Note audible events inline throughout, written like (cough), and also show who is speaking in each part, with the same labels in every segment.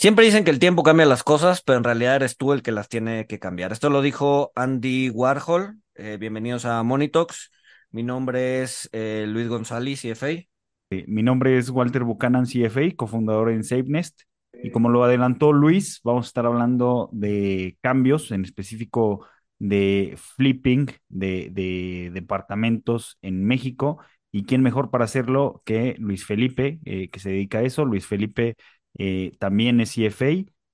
Speaker 1: Siempre dicen que el tiempo cambia las cosas, pero en realidad eres tú el que las tiene que cambiar. Esto lo dijo Andy Warhol. Eh, bienvenidos a Monitox. Mi nombre es eh, Luis González, CFA.
Speaker 2: Eh, mi nombre es Walter Buchanan, CFA, cofundador en SafeNest. Y como lo adelantó Luis, vamos a estar hablando de cambios, en específico de flipping de departamentos en México. ¿Y quién mejor para hacerlo que Luis Felipe, que se dedica a eso? Luis Felipe eh, también es CFA,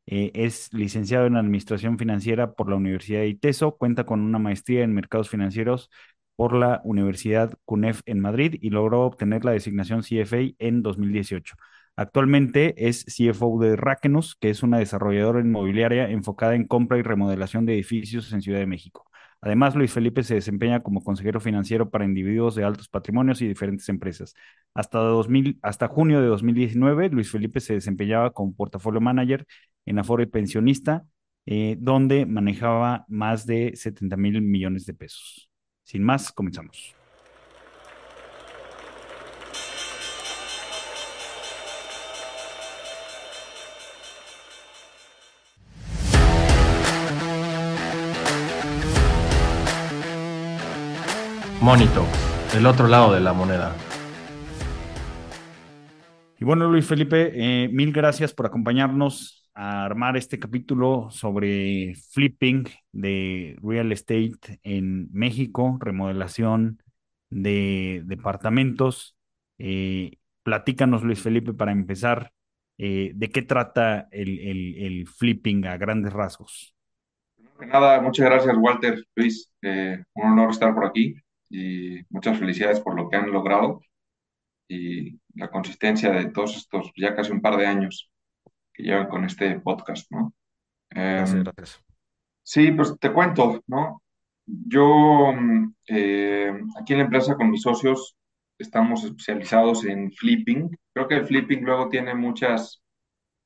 Speaker 2: eh, es licenciado en Administración Financiera por la Universidad de ITESO, cuenta con una maestría en Mercados Financieros por la Universidad CUNEF en Madrid y logró obtener la designación CFA en 2018. Actualmente es CFO de Rakenus, que es una desarrolladora inmobiliaria enfocada en compra y remodelación de edificios en Ciudad de México. Además, Luis Felipe se desempeña como consejero financiero para individuos de altos patrimonios y diferentes empresas. Hasta, 2000, hasta junio de 2019, Luis Felipe se desempeñaba como portafolio manager en Aforo y Pensionista, eh, donde manejaba más de 70 mil millones de pesos. Sin más, comenzamos.
Speaker 3: Monito, el otro lado de la moneda.
Speaker 2: Y bueno, Luis Felipe, eh, mil gracias por acompañarnos a armar este capítulo sobre flipping de real estate en México, remodelación de departamentos. Eh, platícanos, Luis Felipe, para empezar, eh, ¿de qué trata el, el, flipping a grandes rasgos?
Speaker 4: Nada, muchas gracias, Walter, Luis. un honor estar por aquí y muchas felicidades por lo que han logrado y la consistencia de todos estos ya casi un par de años que llevan con este podcast, ¿no?
Speaker 1: Gracias, em, gracias.
Speaker 4: Sí, pues te cuento, ¿no? Yo mm, eh, aquí en la empresa con mis socios estamos especializados en flipping. Creo que el flipping luego tiene muchas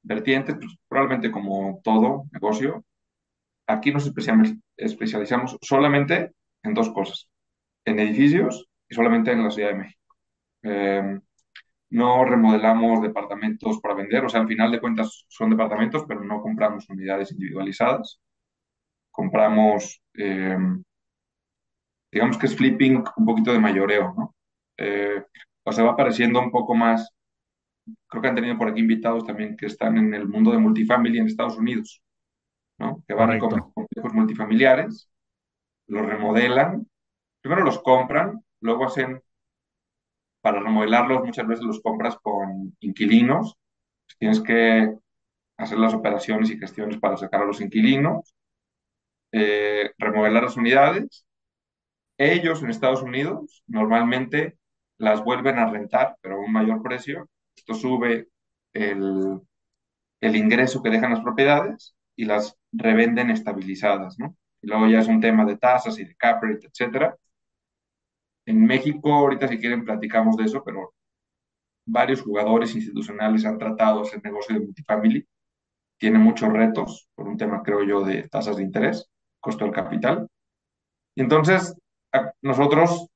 Speaker 4: vertientes, pues, probablemente como todo negocio. Aquí nos especializamos solamente en dos cosas en edificios y solamente en la Ciudad de México. Em, no remodelamos departamentos para vender, o sea, al final de cuentas son departamentos, pero no compramos unidades individualizadas. Compramos, em, digamos que es flipping un poquito de mayoreo, ¿no? Eh, o sea, va apareciendo un poco más. Creo que han tenido por aquí invitados también que están en el mundo de multifamily en Estados Unidos, ¿no? Que van a complejos multifamiliares, los remodelan primero los compran, luego hacen, para remodelarlos muchas veces los compras con inquilinos, tienes que hacer las operaciones y gestiones para sacar a los inquilinos, eh, remodelar las unidades. Ellos en Estados Unidos normalmente las vuelven a rentar, pero a un mayor precio. Esto sube el, el ingreso que dejan las propiedades y las revenden estabilizadas, ¿no? Y luego ya es un tema de tasas y de cap rate, etcétera. En México, ahorita si quieren platicamos de eso, pero varios jugadores institucionales han tratado ese negocio de multifamily. Tiene muchos retos por un tema, creo yo, de tasas de interés, costo del capital. Y entonces, nosotros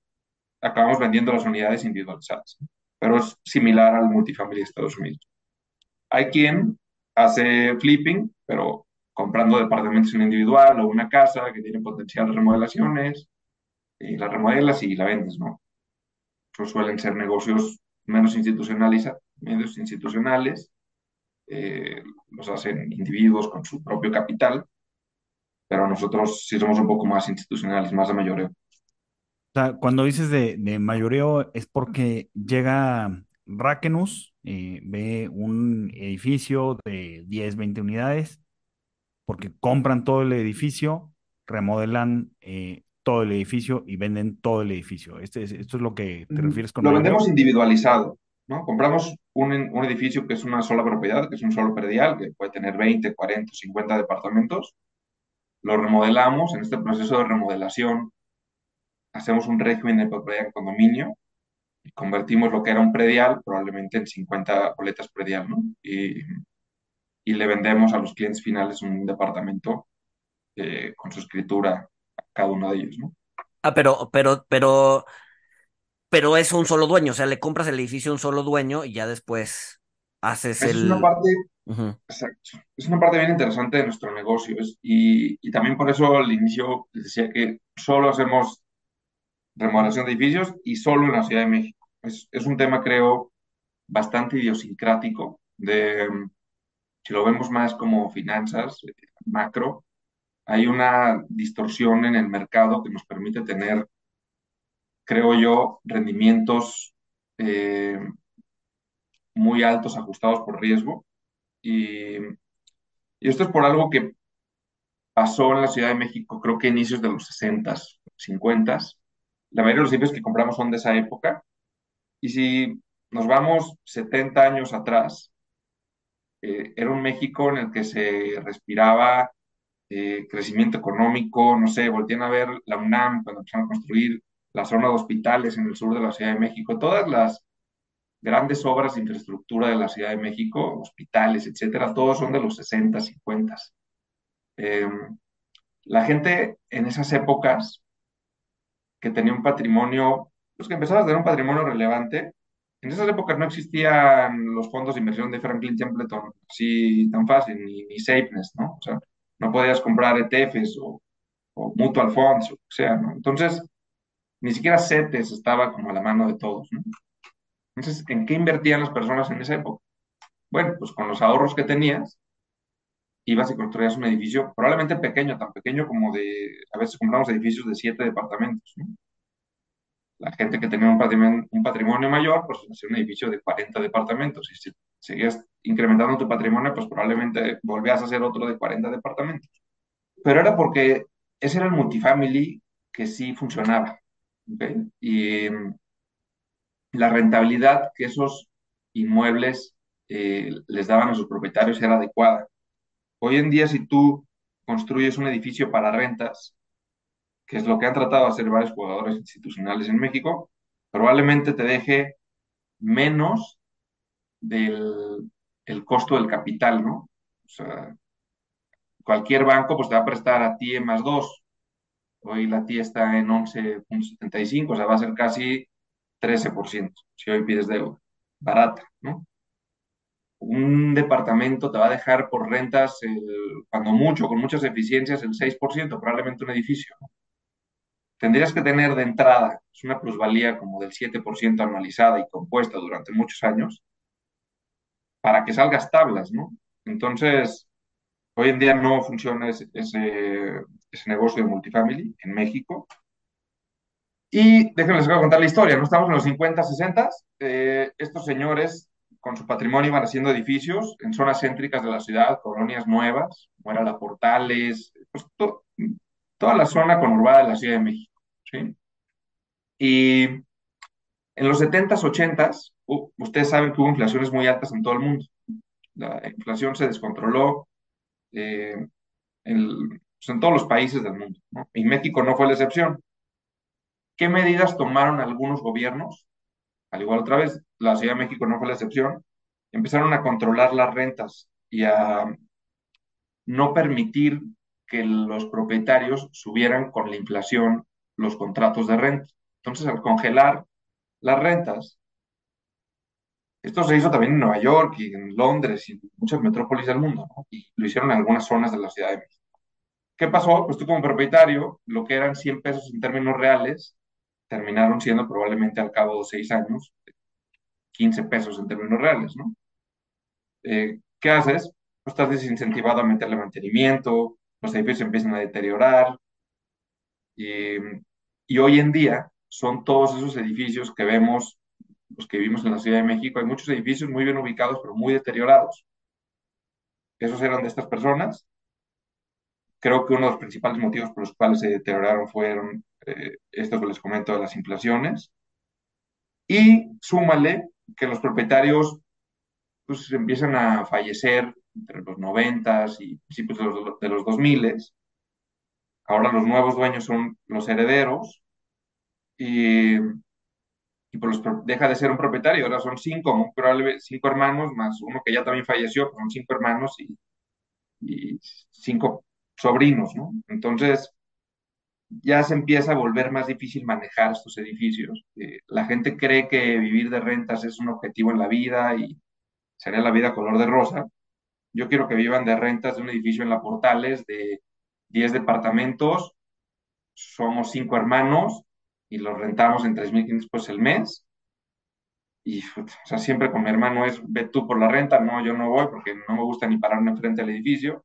Speaker 4: acabamos vendiendo las unidades individualizadas, pero es similar al multifamily de Estados Unidos. Hay quien hace flipping, pero comprando departamentos en individual o una casa que tiene potencial de remodelaciones, y la remodelas y la vendes, ¿no? Eso suelen ser negocios menos institucionales, medios institucionales, eh, los hacen individuos con su propio capital, pero nosotros sí somos un poco más institucionales, más de mayoreo.
Speaker 2: O sea, cuando dices de, de mayoreo es porque llega Rakenus, eh, ve un edificio de 10, 20 unidades, porque compran todo el edificio, remodelan eh, todo el edificio y venden todo el edificio. Este, esto es lo que te refieres con...
Speaker 4: Lo vendemos individualizado, ¿no? Compramos un, un, edificio que es una sola propiedad, que es un solo predial, que puede tener 20, 40, 50 departamentos. Lo remodelamos. En este proceso de remodelación hacemos un régimen de propiedad en condominio y convertimos lo que era un predial probablemente en 50 boletas predial, ¿no? Y, y le vendemos a los clientes finales un departamento eh, con su escritura cada uno de ellos, ¿no?
Speaker 1: Ah, pero, pero, pero, pero es un solo dueño, o sea, le compras el edificio a un solo dueño y ya después haces el...
Speaker 4: Es una parte. Exacto. Es una parte bien interesante de nuestro negocio es- y, y también por eso al inicio decía que solo hacemos remodelación de edificios y solo en la Ciudad de México. Es, es un tema, creo, bastante idiosincrático de, si lo vemos más como finanzas, eh, macro, hay una distorsión en el mercado que nos permite tener, creo yo, rendimientos eh, muy altos ajustados por riesgo. Y, y esto es por algo que pasó en la Ciudad de México, creo que a inicios de los 60, 50. La mayoría de los edificios que compramos son de esa época. Y si nos vamos 70 años atrás, eh, era un México en el que se respiraba eh, crecimiento económico, no sé, voltean a ver la UNAM cuando empezaron a construir la zona de hospitales en el sur de la Ciudad de México, todas las grandes obras de infraestructura de la Ciudad de México, hospitales, etcétera, todos son de los 60, 50. Eh, la gente en esas épocas que tenía un patrimonio, pues que empezaba a tener un patrimonio relevante, en esas épocas no existían los fondos de inversión de Franklin Templeton así tan fácil, ni, ni SafeNest, ¿no? O sea, no podías comprar ETFs o, o mutual funds, o sea, ¿no? Entonces, ni siquiera CETES estaba como a la mano de todos, ¿no? Entonces, ¿en qué invertían las personas en esa época? Bueno, pues con los ahorros que tenías, ibas y construías un edificio probablemente pequeño, tan pequeño como de, a veces compramos edificios de siete departamentos, ¿no? La gente que tenía un patrimonio, mayor, pues hacía un edificio de 40 departamentos. Y seguías incrementando tu patrimonio, pues probablemente volvías a hacer otro de 40 departamentos. Pero era porque ese era el multifamily que sí funcionaba. Y mm, la rentabilidad que esos inmuebles eh, les daban a sus propietarios era adecuada. Hoy en día, si tú construyes un edificio para rentas, que es lo que han tratado de hacer varios jugadores institucionales en México, probablemente te deje menos del el costo del capital, ¿no? O sea, cualquier banco pues te va a prestar a ti en más 2. Hoy la TIE está en 11.75, o sea, va a ser casi 13% si hoy pides deuda. Barata, ¿no? Un departamento te va a dejar por rentas, el- cuando mucho, con muchas eficiencias, el 6%, probablemente un edificio. ¿no? Tendrías que tener de entrada es una plusvalía como del 7% anualizada y compuesta durante muchos años para que salgas tablas, ¿no? Entonces, hoy en día no funciona ese, ese, negocio de multifamily en México. Y déjenme les voy a contar la historia, ¿no? Estamos en los 50, 60, eh, estos señores con su patrimonio iban haciendo edificios en zonas céntricas de la ciudad, colonias nuevas, como era la Portales, pues to- toda la zona conurbada de la Ciudad de México, ¿sí? Y en los 70s, 80s, uh, ustedes saben que hubo inflaciones muy altas en todo el mundo. La inflación se descontroló eh, en, pues, en todos los países del mundo. Y México no fue la excepción. ¿Qué medidas tomaron algunos gobiernos? Al igual otra vez, la Ciudad de México no fue la excepción. Empezaron a controlar las rentas y a no permitir que los propietarios subieran con la inflación los contratos de renta. Entonces, al congelar las rentas, esto se hizo también en Nueva York y en Londres y en muchas metrópolis del mundo, ¿no? Y lo hicieron en algunas zonas de la Ciudad de México. ¿Qué pasó? Pues tú como propietario, lo que eran 100 pesos en términos reales, terminaron siendo probablemente al cabo de seis años 15 pesos en términos reales, ¿no? Eh, ¿qué haces? Pues estás desincentivado a meterle mantenimiento, los edificios empiezan a deteriorar y, y hoy en día son todos esos edificios que vemos, los que vivimos en la Ciudad de México, hay muchos edificios muy bien ubicados, pero muy deteriorados. Esos eran de estas personas. Creo que uno de los principales motivos por los cuales se deterioraron fueron eh, esto que les comento de las inflaciones. Y súmale que los propietarios pues empiezan a fallecer entre los noventas y principios de los, de los 2000. Ahora los nuevos dueños son los herederos y, y pues los, deja de ser un propietario, ahora son cinco, probablemente cinco hermanos más uno que ya también falleció, pues son cinco hermanos y, cinco sobrinos, ¿no? Entonces ya se empieza a volver más difícil manejar estos edificios. Eh, la gente cree que vivir de rentas es un objetivo en la vida y sería la vida color de rosa. yo quiero que vivan de rentas de un edificio en La Portales de 10 departamentos, somos cinco hermanos y los rentamos en 3.500 pesos el mes. Y, o sea, siempre con mi hermano es, ve tú por la renta, no, yo no voy porque no me gusta ni pararme enfrente del edificio.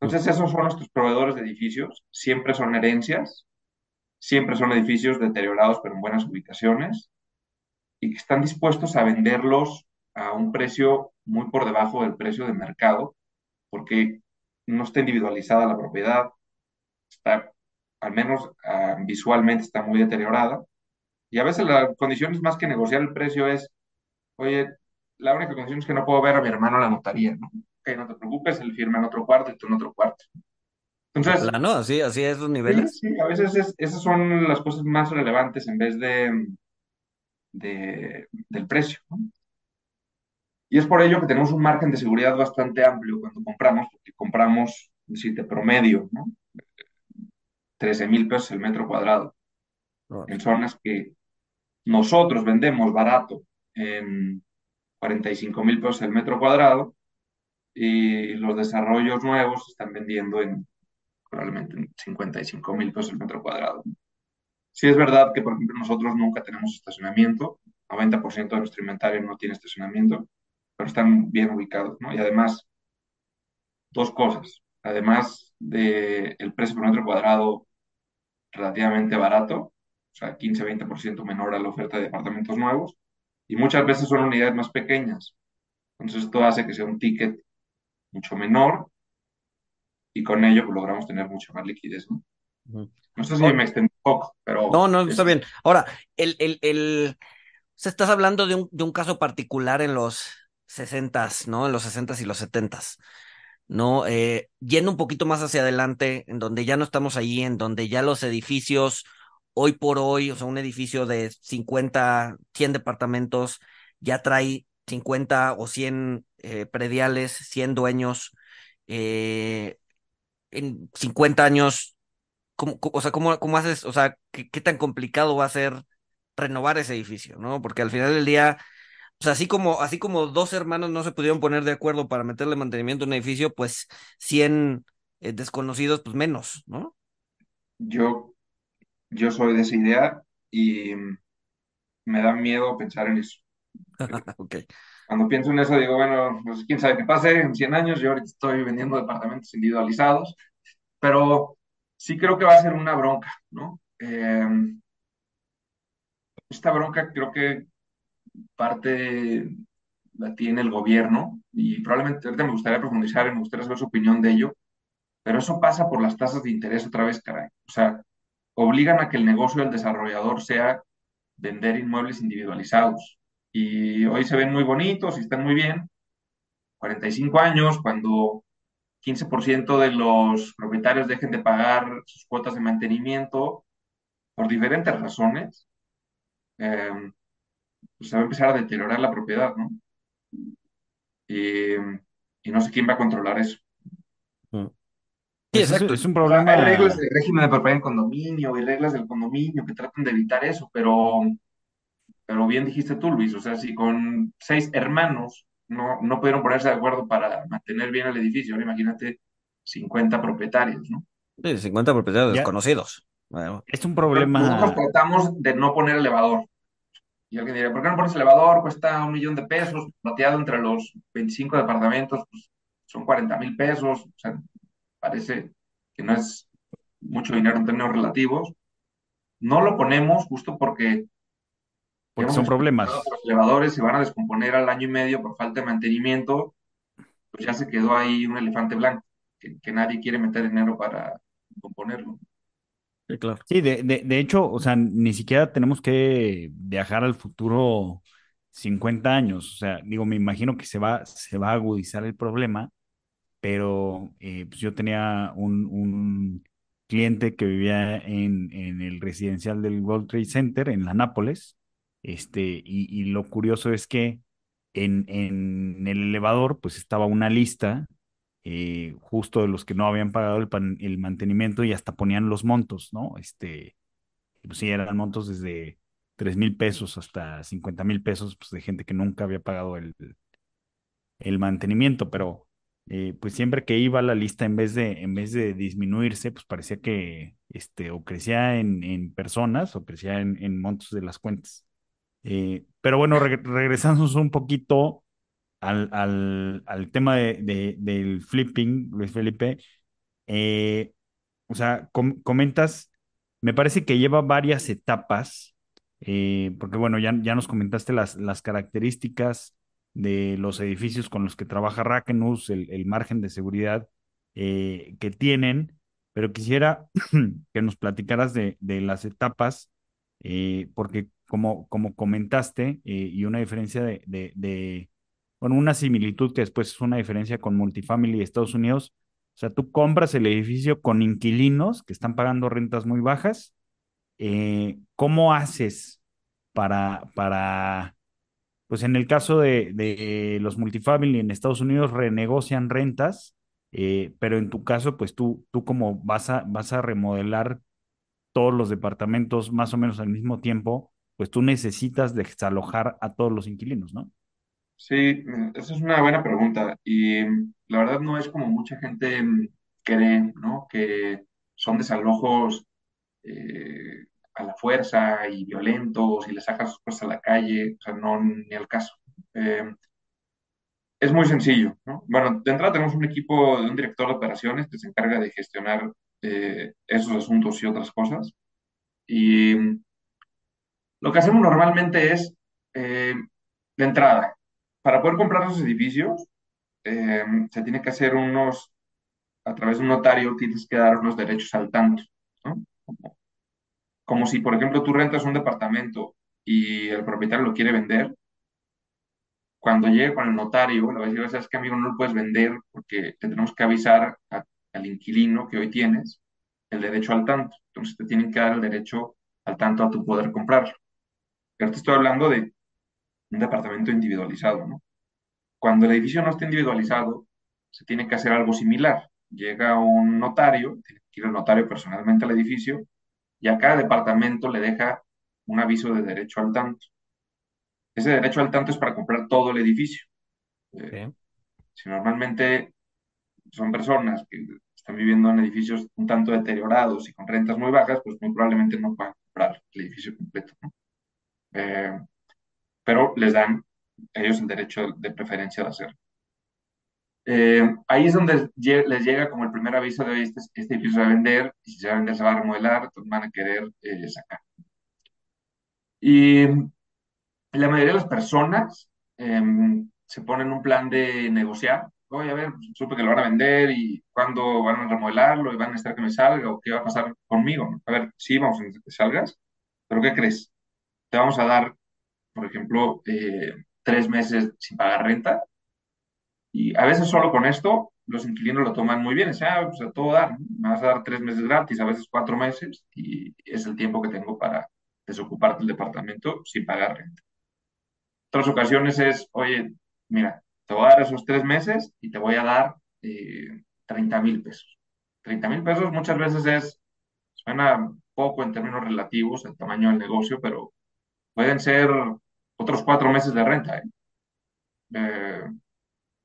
Speaker 4: Entonces, esos son nuestros proveedores de edificios, siempre son herencias, siempre son edificios deteriorados pero en buenas ubicaciones y que están dispuestos a venderlos a un precio muy por debajo del precio de mercado porque no está individualizada la propiedad, está, al menos uh, visualmente está muy deteriorada. Y a veces la condición es más que negociar el precio es, oye, la única condición es que no puedo ver a mi hermano la notaría, ¿no? Ok, no te preocupes, él firma en otro cuarto y tú en otro cuarto.
Speaker 1: Entonces, ¿no? Así, así a esos niveles.
Speaker 4: Sí, sí a veces es, esas son las cosas más relevantes en vez de, de del precio, ¿no? Y es por ello que tenemos un margen de seguridad bastante amplio cuando compramos, porque compramos, decirte, promedio, ¿no? 13 mil pesos el metro cuadrado. En zonas que nosotros vendemos barato en 45 mil pesos el metro cuadrado y los desarrollos nuevos están vendiendo en probablemente en 55 mil pesos el metro cuadrado. Sí es verdad que, por ejemplo, nosotros nunca tenemos estacionamiento, 90% de nuestro inventario no tiene estacionamiento, pero están bien ubicados, ¿no? Y además, dos cosas. Además del el precio por metro cuadrado relativamente barato, o sea, 15-20% menor a la oferta de departamentos nuevos, y muchas veces son unidades más pequeñas. Entonces, esto hace que sea un ticket mucho menor y con ello pues, logramos tener mucha más liquidez, ¿no? No sé si me extendí un poco, pero...
Speaker 1: No, no, está bien. Ahora, el, el, el... O sea, estás hablando de un, de un caso particular en los 60 ¿no? En los 60 y los 70 ¿no? Eh, yendo un poquito más hacia adelante, en donde ya no estamos ahí, en donde ya los edificios, hoy por hoy, o sea, un edificio de 50, 100 departamentos, ya trae 50 o 100 eh, prediales, 100 dueños, eh, en 50 años, ¿cómo, o sea, ¿cómo, cómo haces, o sea, ¿qué, qué tan complicado va a ser renovar ese edificio, ¿no? Porque al final del día o sea, así como, así como dos hermanos no se pudieron poner de acuerdo para meterle mantenimiento a un edificio, pues 100 eh, desconocidos, pues menos, ¿no?
Speaker 4: Yo, yo soy de esa idea y me da miedo pensar en eso. (laughs)
Speaker 1: ok.
Speaker 4: Cuando pienso en eso digo, bueno, pues quién sabe qué pase en 100 años, yo ahorita estoy vendiendo departamentos individualizados, pero sí creo que va a ser una bronca, ¿no? Eh, esta bronca creo que parte la tiene el gobierno y probablemente ahorita me gustaría profundizar, me gustaría saber su opinión de ello, pero eso pasa por las tasas de interés otra vez, caray. O sea, obligan a que el negocio del desarrollador sea vender inmuebles individualizados. Y hoy se ven muy bonitos y están muy bien. 45 años, cuando 15% de los propietarios dejen de pagar sus cuotas de mantenimiento por diferentes razones, eh, pues se va a empezar a deteriorar la propiedad, ¿no? Y, y no sé quién va a controlar eso.
Speaker 2: Mm. Sí, exacto. Es, un problema.
Speaker 4: hay reglas del régimen de propiedad en condominio y reglas del condominio que tratan de evitar eso, pero, pero bien dijiste tú, Luis, o sea, si con seis hermanos no, no pudieron ponerse de acuerdo para mantener bien el edificio, ahora imagínate 50 propietarios, ¿no?
Speaker 1: Sí, 50 propietarios desconocidos.
Speaker 2: Es un problema.
Speaker 4: Nosotros tratamos de no poner elevador. Y alguien diría, ¿por qué no pones elevador? Cuesta un millón de pesos, plateado entre los 25 departamentos, pues son 40 mil pesos. O sea, parece que no es mucho dinero en términos relativos. No lo ponemos justo porque...
Speaker 2: Porque son problemas.
Speaker 4: Los elevadores se van a descomponer al año y medio por falta de mantenimiento. Pues ya se quedó ahí un elefante blanco, que, que nadie quiere meter dinero para componerlo.
Speaker 2: Sí, de, de, de, hecho, o sea, ni siquiera tenemos que viajar al futuro 50 años. O sea, digo, me imagino que se va, se va a agudizar el problema, pero eh, pues yo tenía un, un, cliente que vivía en, en, el residencial del World Trade Center, en la Nápoles, este, y, y lo curioso es que en, en el elevador, pues estaba una lista eh, justo de los que no habían pagado el, mantenimiento y hasta ponían los montos, ¿no? Este, pues sí, eran montos desde 3 mil pesos hasta 50 mil pesos, pues de gente que nunca había pagado el, mantenimiento, pero eh, pues siempre que iba la lista, en vez de, en vez de disminuirse, pues parecía que este, o crecía en, personas o crecía en, montos de las cuentas. Eh, pero bueno, reg- regresamos un poquito al, al, al tema de, de- del flipping, Luis Felipe. eh, o sea, com- comentas, me parece que lleva varias etapas, eh, porque bueno, ya, ya nos comentaste las, las características de los edificios con los que trabaja Rakenus, el, el margen de seguridad eh, que tienen, pero quisiera (clears throat) que nos platicaras de, de las etapas, porque como, como comentaste, y una diferencia de, bueno, una similitud que después es una diferencia con Multifamily de Estados Unidos o sea, tú compras el edificio con inquilinos que están pagando rentas muy bajas. eh, ¿cómo haces para, para, pues en el caso de, de los multifamily en Estados Unidos renegocian rentas, eh, pero en tu caso, pues tú, tú como vas a, vas a remodelar todos los departamentos más o menos al mismo tiempo, pues tú necesitas desalojar a todos los inquilinos, ¿no?
Speaker 4: Sí, mm, esa es una buena pregunta y mm, la verdad no es como mucha gente mm, cree, ¿no? Que son desalojos eh, a la fuerza y violentos y le sacas cosas a la calle, o sea, no, ni al caso. Eh, es muy sencillo, ¿no? Bueno, de entrada tenemos un equipo de un director de operaciones que se encarga de gestionar eh, esos asuntos y otras cosas. Y lo que hacemos normalmente es, eh, de entrada, para poder comprar esos edificios, eh, se tiene que hacer unos, a través de un notario, tienes que dar unos derechos al tanto. Como, si, por ejemplo, tú rentas un departamento y el propietario lo quiere vender, cuando llegue con el notario, le va a decir, sabes que amigo, no lo puedes vender porque te tenemos que avisar al inquilino que hoy tienes el derecho al tanto. Entonces te tienen que dar el derecho al tanto a tu poder comprarlo. Pero te estoy hablando de un departamento individualizado, ¿no? Cuando el edificio no está individualizado, se tiene que hacer algo similar. Llega un notario, tiene que ir el notario personalmente al edificio y a cada departamento le deja un aviso de derecho al tanto. Ese derecho al tanto es para comprar todo el edificio. Eh, si normalmente son personas que están viviendo en edificios un tanto deteriorados y con rentas muy bajas, pues muy probablemente no puedan comprar el edificio completo, ¿no? Eh, pero les dan ellos el derecho de preferencia de hacerlo. Eh, ahí es donde les llega como el primer aviso de, este, este edificio se va a vender, y si se va a vender se va a remodelar, van a querer eh, sacar. Y la mayoría de las personas em, se ponen un plan de negociar. Oye, a ver, supe que lo van a vender y cuándo van a remodelarlo y van a necesitar que me salga o qué va a pasar conmigo. A ver, sí, vamos a que salgas, pero ¿qué crees? Te vamos a dar, por ejemplo, eh, tres meses sin pagar renta y a veces solo con esto los inquilinos lo toman muy bien. O sea, pues a todo dar. Me vas a dar tres meses gratis, a veces cuatro meses y es el tiempo que tengo para desocuparte el departamento sin pagar renta otras ocasiones es, oye, mira, te voy a dar esos tres meses y te voy a dar eh, 30 mil pesos. 30 mil pesos muchas veces es, suena poco en términos relativos al tamaño del negocio, pero pueden ser otros cuatro meses de renta. ¿eh? Eh,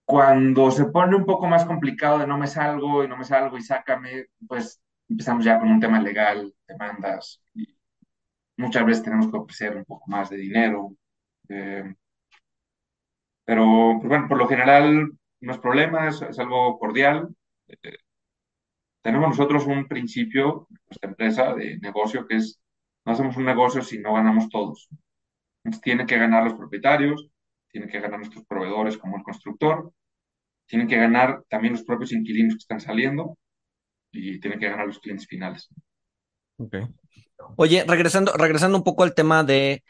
Speaker 4: cuando se pone un poco más complicado de no me salgo y no me salgo y sácame, pues empezamos ya con un tema legal, demandas, y muchas veces tenemos que ofrecer un poco más de dinero. Eh, Pero, pues bueno, por lo general no es problema, es, es algo cordial. Eh, tenemos nosotros un principio, nuestra empresa de negocio, que es, no hacemos un negocio si no ganamos todos. Tienen que ganar los propietarios, tienen que ganar nuestros proveedores como el constructor, tienen que ganar también los propios inquilinos que están saliendo y tienen que ganar los clientes finales.
Speaker 1: Ok. Oye, regresando, regresando un poco al tema de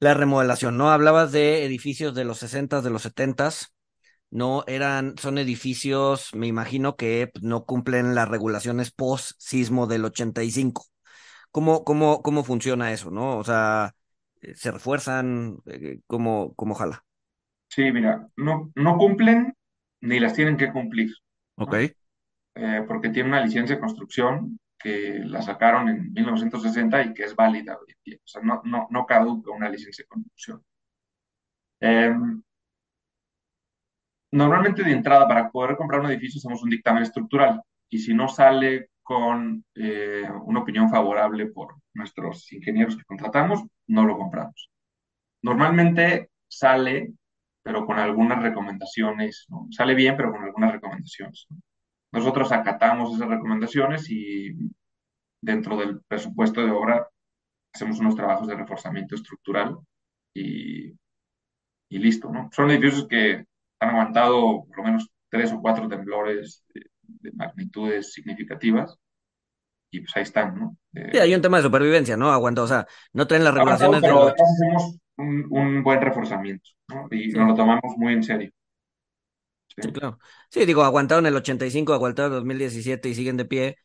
Speaker 1: la remodelación, ¿no? Hablabas de edificios de los 60 de los 70 no eran, son edificios, me imagino que no cumplen las regulaciones post sismo del 85. ¿Cómo, cómo, cómo funciona eso, no? O sea, ¿se refuerzan? Eh, ¿Cómo, cómo jala?
Speaker 4: Sí, mira, no, no cumplen ni las tienen que cumplir,
Speaker 1: Ok.
Speaker 4: Eh, porque tienen una licencia de construcción que la sacaron en 1960 y que es válida hoy en día. O sea, no, no, no caduca una licencia de construcción. Eh, Normalmente de entrada, para poder comprar un edificio, hacemos un dictamen estructural y si no sale con eh, una opinión favorable por nuestros ingenieros que contratamos, no lo compramos. Normalmente sale, pero con algunas recomendaciones, ¿no? Sale bien, pero con algunas recomendaciones. ¿no? Nosotros acatamos esas recomendaciones y dentro del presupuesto de obra hacemos unos trabajos de reforzamiento estructural y, y listo, ¿no? Son edificios que han aguantado por lo menos tres o cuatro temblores de, de magnitudes significativas y pues ahí están, ¿no?
Speaker 1: Sí,
Speaker 4: Eh,
Speaker 1: hay un tema de supervivencia, ¿no? Aguanta, o sea, no traen las regulaciones de
Speaker 4: pero además hacemos un, un buen reforzamiento, ¿no? Y
Speaker 1: Sí,
Speaker 4: nos lo tomamos muy en serio. ¿sí?
Speaker 1: sí, claro. Sí, digo, aguantaron el 85, aguantaron el 2017 y siguen de pie.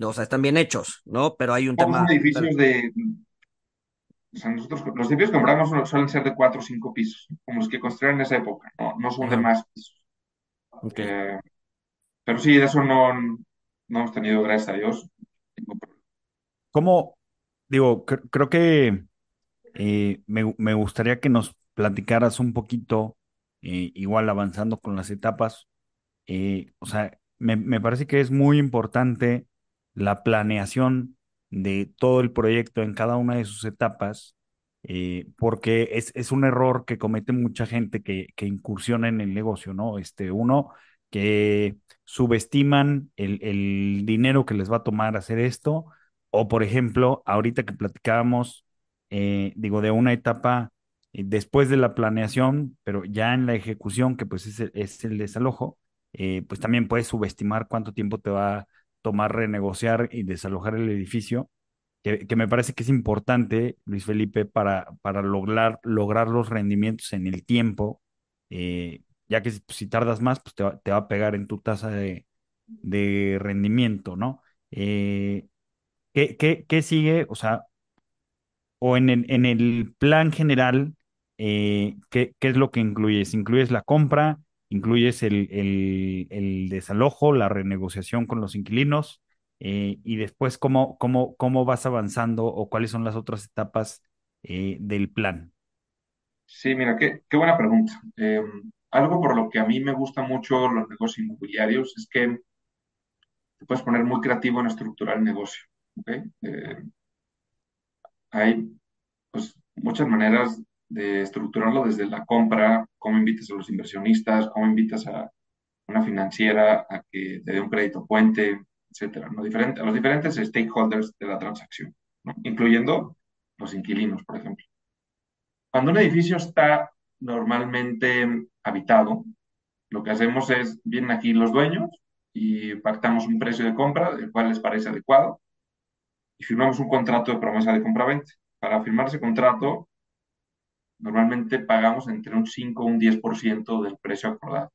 Speaker 1: O sea, están bien hechos, ¿no? Pero hay un tema...
Speaker 4: edificios de, o sea, nosotros, los edificios que compramos suelen ser de cuatro o cinco pisos, como los que construyeron en esa época, no, no son de más pisos.
Speaker 1: ok.
Speaker 4: Eh, pero sí, de eso no, no hemos tenido, gracias a Dios,
Speaker 2: ¿Cómo, digo, cre- creo que eh, me, me gustaría que nos platicaras un poquito, eh, igual avanzando con las etapas, eh, o sea, me, me parece que es muy importante la planeación de todo el proyecto en cada una de sus etapas, porque es, es un error que comete mucha gente que, que incursiona en el negocio, ¿no? Este, uno, que subestiman el, el dinero que les va a tomar hacer esto, o por ejemplo, ahorita que platicábamos, eh, digo, de una etapa eh, después de la planeación, pero ya en la ejecución, que pues es el, es el desalojo eh, pues también puedes subestimar cuánto tiempo te va a tomar renegociar y desalojar el edificio, que, que me parece que es importante, Luis Felipe, para, para lograr, lograr los rendimientos en el tiempo, eh, ya que si, tardas más, pues te va, te va a pegar en tu tasa de, de rendimiento, ¿no? Eh, ¿qué, qué, qué sigue? O sea, o en el, en el plan general, eh, ¿qué, qué es lo que incluyes? ¿Incluyes la compra? ¿Incluyes el, el, el desalojo, la renegociación con los inquilinos? Eh, y después, ¿cómo, cómo, cómo vas avanzando o cuáles son las otras etapas del plan?
Speaker 4: Sí, mira, qué, qué buena pregunta. Eh, algo por lo que a mí me gusta mucho los negocios inmobiliarios es que te puedes poner muy creativo en estructurar el negocio. ¿ok? Eh, hay pues, muchas maneras de estructurarlo desde la compra, cómo invitas a los inversionistas, cómo invitas a una financiera a que te dé un crédito puente, etcétera, ¿no? Diferente, a los diferentes stakeholders de la transacción, ¿no? Incluyendo los inquilinos, por ejemplo. Cuando un edificio está normalmente habitado, lo que hacemos es, vienen aquí los dueños y pactamos un precio de compra, el cual les parece adecuado, y firmamos un contrato de promesa de compra-venta. Para firmar ese contrato, normalmente pagamos entre un 5 y un 10% del precio acordado.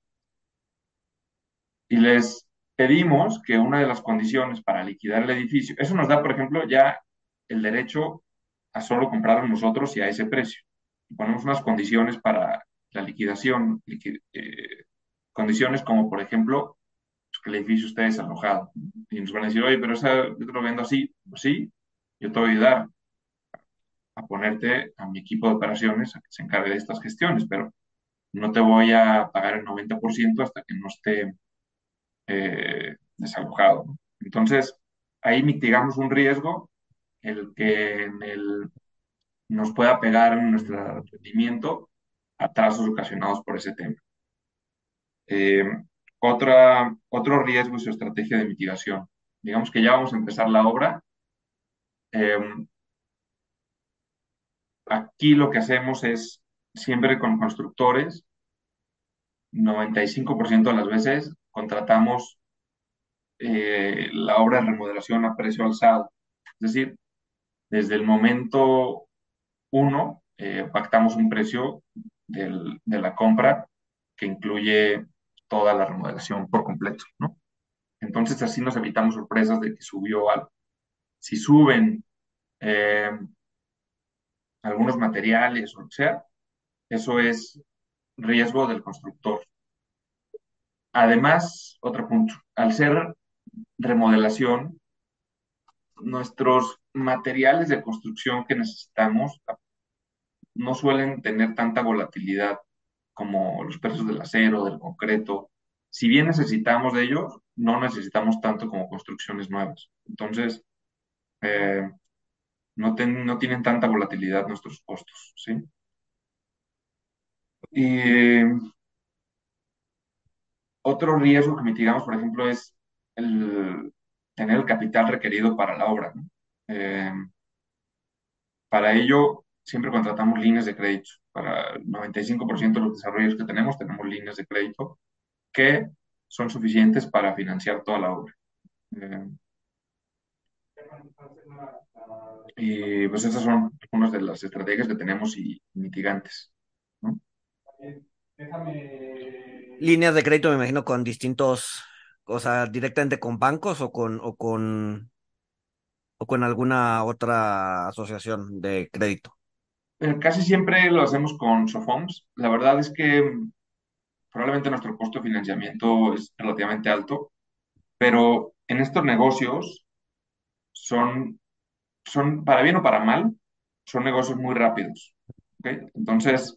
Speaker 4: Y les pedimos que una de las condiciones para liquidar el edificio, eso nos da, por ejemplo, ya el derecho a solo comprar a nosotros y a ese precio. Ponemos unas condiciones para la liquidación, liqui- eh, condiciones como, por ejemplo, pues, que el edificio esté desalojado. Y nos van a decir, oye, pero esa, yo te lo vendo así. Pues sí, yo te voy a ayudar a ponerte a mi equipo de operaciones a que se encargue de estas gestiones, pero no te voy a pagar el 90% hasta que no esté eh, desalojado. Entonces, ahí mitigamos un riesgo, el que en el, nos pueda pegar en nuestro rendimiento atrasos ocasionados por ese tema. Eh, otro riesgo es su estrategia de mitigación. Digamos que ya vamos a empezar la obra. Eh, aquí lo que hacemos es siempre con constructores, 95% de las veces contratamos eh, la obra de remodelación a precio alzado. Es decir, desde el momento uno, eh, pactamos un precio de la compra que incluye toda la remodelación por completo, ¿no? Entonces así nos evitamos sorpresas de que subió algo. Si suben eh, algunos materiales o lo que sea, eso es riesgo del constructor. Además, otro punto, al ser remodelación, nuestros materiales de construcción que necesitamos no suelen tener tanta volatilidad como los precios del acero, del concreto. Si bien necesitamos de ellos, no necesitamos tanto como construcciones nuevas. Entonces, eh, no, no tienen tanta volatilidad nuestros costos, ¿sí? Y otro riesgo que mitigamos, por ejemplo, es el tener el capital requerido para la obra. Eh, para ello, siempre contratamos líneas de crédito. Para el 95% de los desarrollos que tenemos, tenemos líneas de crédito que son suficientes para financiar toda la obra. Eh, y pues esas son algunas de las estrategias que tenemos y mitigantes.
Speaker 1: Líneas de crédito, me imagino, con distintos, o sea, directamente con bancos o con, o con, o con alguna otra asociación de crédito.
Speaker 4: Eh, casi siempre lo hacemos con Sofoms. La verdad es que probablemente nuestro costo de financiamiento es relativamente alto, pero en estos negocios son, son para bien o para mal, son negocios muy rápidos. Entonces,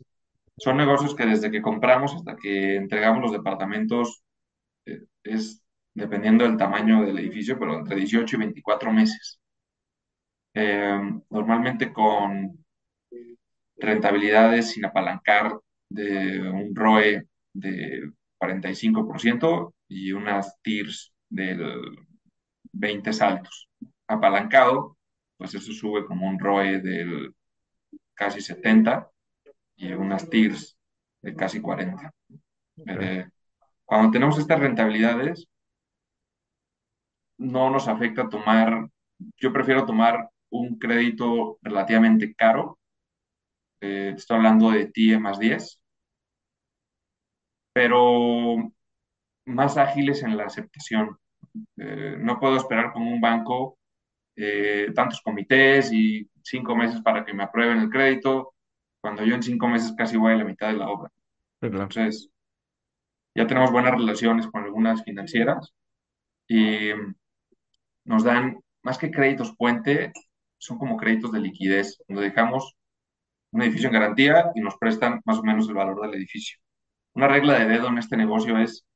Speaker 4: son negocios que desde que compramos hasta que entregamos los departamentos eh, es dependiendo del tamaño del edificio, pero entre 18 y 24 meses. Eh, normalmente con rentabilidades sin apalancar de un ROE de 45% y unas TIRS del 20 saltos. Apalancado, pues eso sube como un ROE del casi 70 y unas TIRS de casi 40. Eh, cuando tenemos estas rentabilidades, no nos afecta tomar, yo prefiero tomar un crédito relativamente caro, eh, estoy hablando de TIE más 10, pero más ágiles en la aceptación. Eh, no puedo esperar como un banco tantos comités y cinco meses para que me aprueben el crédito cuando yo en cinco meses casi voy a la mitad de la obra. Entonces, ya tenemos buenas relaciones con algunas financieras y nos dan, más que créditos puente, son como créditos de liquidez, donde dejamos un edificio en garantía y nos prestan más o menos el valor del edificio. Una regla de dedo en este negocio es,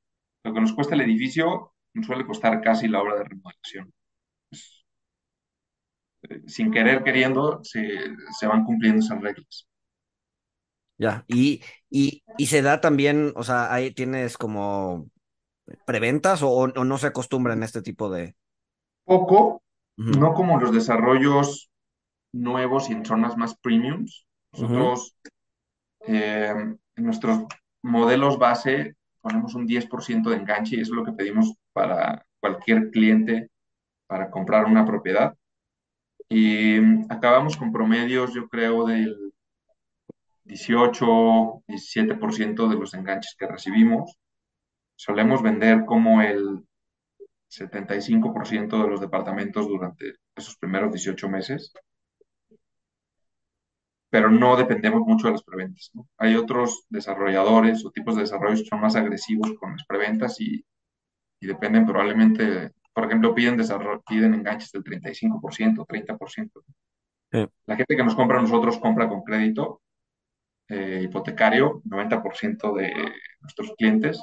Speaker 4: lo que nos cuesta el edificio nos suele costar casi la obra de remodelación. Eh, sin querer, queriendo, se, se van cumpliendo esas reglas.
Speaker 1: Ya, y, y, y se da también, o sea, ahí tienes como preventas o, no se acostumbra en este tipo de...
Speaker 4: Poco, no como los desarrollos nuevos y en zonas más premiums. Nosotros, eh, en nuestros modelos base, ponemos un 10% de enganche y eso es lo que pedimos para cualquier cliente para comprar una propiedad. Y acabamos con promedios, yo creo, del 18, 17% de los enganches que recibimos. Solemos vender como el 75% de los departamentos durante esos primeros 18 meses, pero no dependemos mucho de las preventas. Hay otros desarrolladores o tipos de desarrollos que son más agresivos con las preventas y, y dependen probablemente, por ejemplo, piden, piden enganches del 35%, 30%. La gente que nos compra a nosotros compra con crédito eh, hipotecario, 90% de nuestros clientes.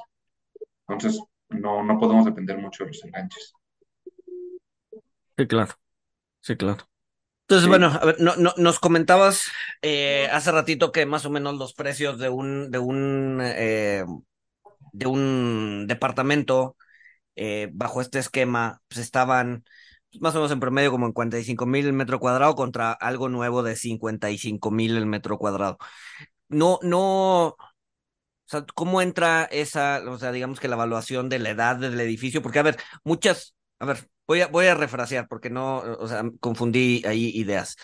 Speaker 4: Entonces, no, no podemos depender mucho de los enganches.
Speaker 1: Sí, claro. Sí, claro. Entonces, bueno, a ver, no, no, nos comentabas eh, hace ratito que más o menos los precios de un, de un, eh, de un departamento bajo este esquema pues estaban más o menos en promedio como en 45 mil el metro cuadrado contra algo nuevo de 55 mil el metro cuadrado no, no, ¿cómo entra esa, o sea, digamos que la evaluación de la edad del edificio? Porque, a ver, muchas, a ver, voy a, voy a refrasear porque no, o sea, confundí ahí ideas.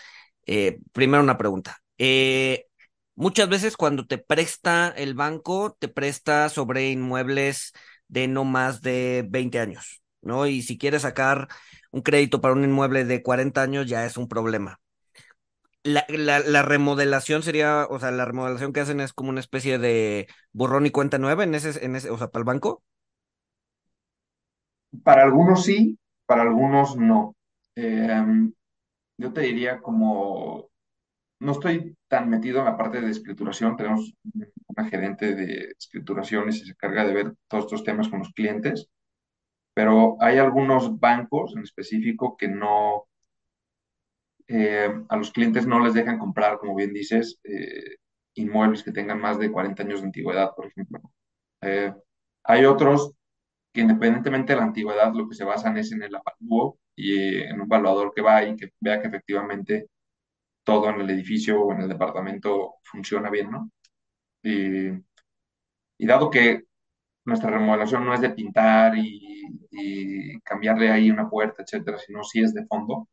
Speaker 1: Eh, primero una pregunta. Eh, muchas veces cuando te presta el banco, te presta sobre inmuebles de no más de 20 años, ¿no? Y si quieres sacar un crédito para un inmueble de 40 años, ya es un problema la, la, remodelación sería, o sea, la remodelación que hacen es como una especie de borrón y cuenta nueva en ese, en ese, o sea, para el banco.
Speaker 4: Para algunos sí, para algunos no. Em, yo te diría como no estoy tan metido en la parte de escrituración. Tenemos una gerente de escrituraciones y se carga de ver todos estos temas con los clientes, pero hay algunos bancos en específico que no, eh, a los clientes no les dejan comprar, como bien dices, eh, inmuebles que tengan más de 40 años de antigüedad, por ejemplo. Eh, hay otros que independientemente de la antigüedad, lo que se basan es en el avalúo y en un valuador que va y que vea que efectivamente todo en el edificio o en el departamento funciona bien, ¿no? Y, dado que nuestra remodelación no es de pintar y, y, cambiarle ahí una puerta, etcétera, sino sí es de fondo,